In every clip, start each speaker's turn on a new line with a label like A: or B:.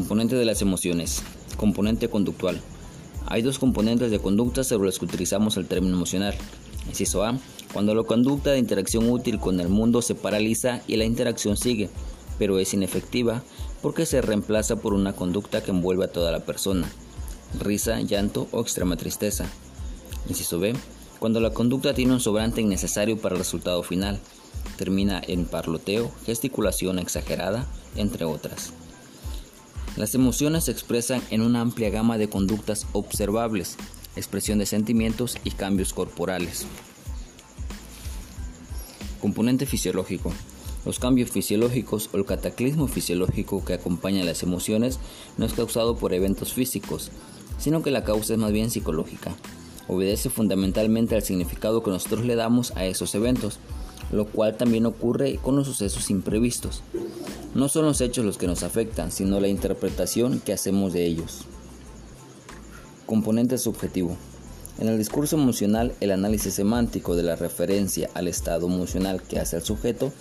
A: Componente de las emociones. Componente conductual. Hay dos componentes de conducta sobre los que utilizamos el término emocional. Inciso A. Cuando la conducta de interacción útil con el mundo se paraliza y la interacción sigue, pero es inefectiva porque se reemplaza por una conducta que envuelve a toda la persona. Risa, llanto o extrema tristeza. Inciso B. Cuando la conducta tiene un sobrante innecesario para el resultado final. Termina en parloteo, gesticulación exagerada, entre otras. Las emociones se expresan en una amplia gama de conductas observables, expresión de sentimientos y cambios corporales. Componente fisiológico. Los cambios fisiológicos o el cataclismo fisiológico que acompaña a las emociones no es causado por eventos físicos, sino que la causa es más bien psicológica. Obedece fundamentalmente al significado que nosotros le damos a esos eventos, lo cual también ocurre con los sucesos imprevistos. No son los hechos los que nos afectan, sino la interpretación que hacemos de ellos. Componente subjetivo. En el discurso emocional, el análisis semántico de la referencia al estado emocional que hace el sujeto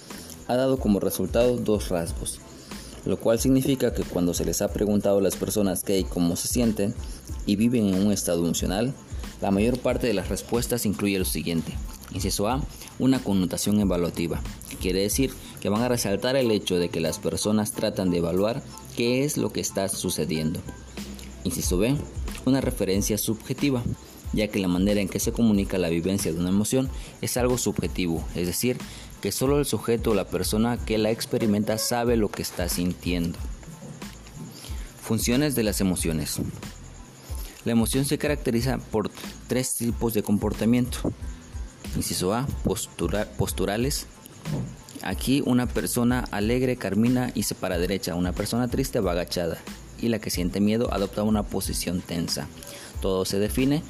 A: ha dado como resultado dos rasgos, lo cual significa que cuando se les ha preguntado a las personas qué y cómo se sienten y viven en un estado emocional, la mayor parte de las respuestas incluye lo siguiente. Inciso A, una connotación evaluativa, quiere decir que van a resaltar el hecho de que las personas tratan de evaluar qué es lo que está sucediendo. Inciso B, una referencia subjetiva, ya que la manera en que se comunica la vivencia de una emoción es algo subjetivo, es decir, que solo el sujeto o la persona que la experimenta sabe lo que está sintiendo. Funciones de las emociones. La emoción se caracteriza por tres tipos de comportamiento. Inciso A, posturales. Aquí una persona alegre carmina y se para derecha, una persona triste va agachada y la que siente miedo adopta una posición tensa. Todo se define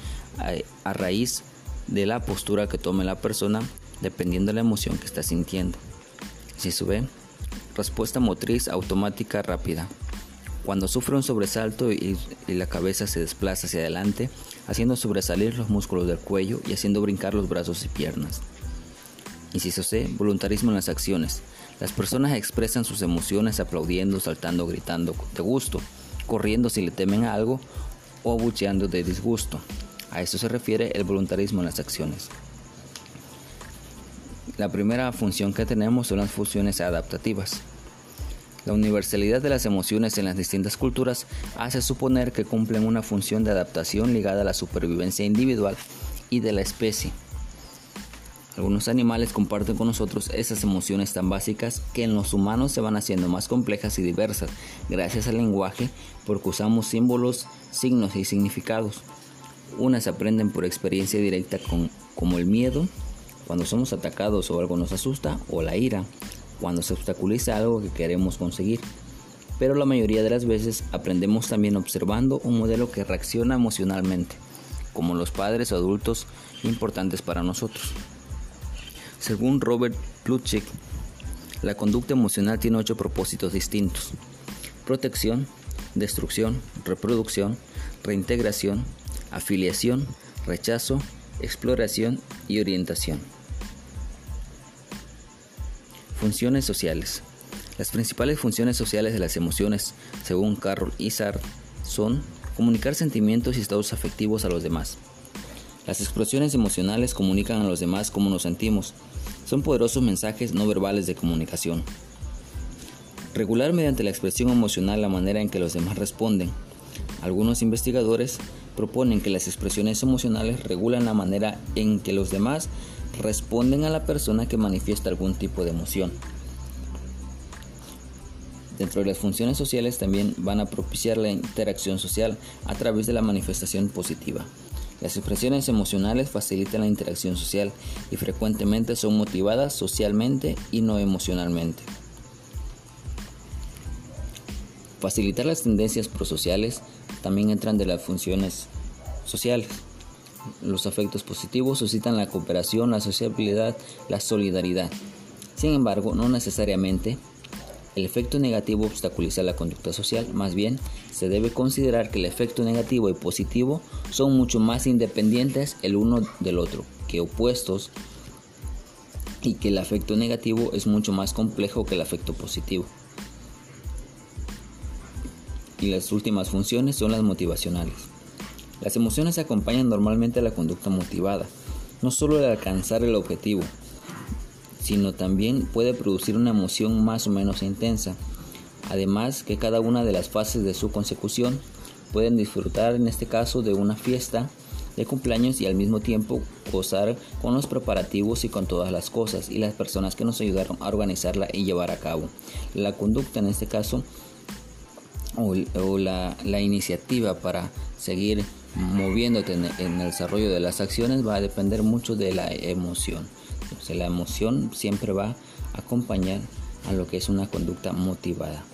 A: a, raíz de la postura que tome la persona dependiendo de la emoción que está sintiendo. Si sube, respuesta motriz automática rápida. Cuando sufre un sobresalto y, la cabeza se desplaza hacia adelante, haciendo sobresalir los músculos del cuello y haciendo brincar los brazos y piernas. Inciso C. Voluntarismo en las acciones. Las personas expresan sus emociones aplaudiendo, saltando, gritando de gusto, corriendo si le temen algo o abucheando de disgusto. A esto se refiere el voluntarismo en las acciones. La primera función que tenemos son las funciones adaptativas. La universalidad de las emociones en las distintas culturas hace suponer que cumplen una función de adaptación ligada a la supervivencia individual y de la especie. Algunos animales comparten con nosotros esas emociones tan básicas que en los humanos se van haciendo más complejas y diversas gracias al lenguaje porque usamos símbolos, signos y significados. Unas aprenden por experiencia directa como el miedo, cuando somos atacados o algo nos asusta, o la ira, cuando se obstaculiza algo que queremos conseguir. Pero la mayoría de las veces aprendemos también observando un modelo que reacciona emocionalmente, como los padres o adultos importantes para nosotros. Según Robert Plutchik, la conducta emocional tiene ocho propósitos distintos. Protección, destrucción, reproducción, reintegración, afiliación, rechazo, exploración y orientación. Funciones sociales. Las principales funciones sociales de las emociones, según Carol Isard, son comunicar sentimientos y estados afectivos a los demás. Las explosiones emocionales comunican a los demás cómo nos sentimos, son poderosos mensajes no verbales de comunicación. Regular mediante la expresión emocional la manera en que los demás responden. Algunos investigadores proponen que las expresiones emocionales regulan la manera en que los demás responden a la persona que manifiesta algún tipo de emoción. Dentro de las funciones sociales también van a propiciar la interacción social a través de la manifestación positiva. Las expresiones emocionales facilitan la interacción social y frecuentemente son motivadas socialmente y no emocionalmente. Facilitar las tendencias prosociales también entran de las funciones sociales. Los afectos positivos suscitan la cooperación, la sociabilidad, la solidaridad. Sin embargo, no necesariamente el efecto negativo obstaculiza la conducta social, más bien se debe considerar que el efecto negativo y positivo son mucho más independientes el uno del otro que opuestos y que el efecto negativo es mucho más complejo que el efecto positivo. Y las últimas funciones son las motivacionales. Las emociones acompañan normalmente a la conducta motivada, no solo al alcanzar el objetivo, sino también puede producir una emoción más o menos intensa. Además que cada una de las fases de su consecución pueden disfrutar en este caso de una fiesta de cumpleaños y al mismo tiempo gozar con los preparativos y con todas las cosas y las personas que nos ayudaron a organizarla y llevar a cabo. La conducta en este caso o, la, iniciativa para seguir moviéndote en, en, el desarrollo de las acciones va a depender mucho de la emoción. Sea, la emoción siempre va a acompañar a lo que es una conducta motivada.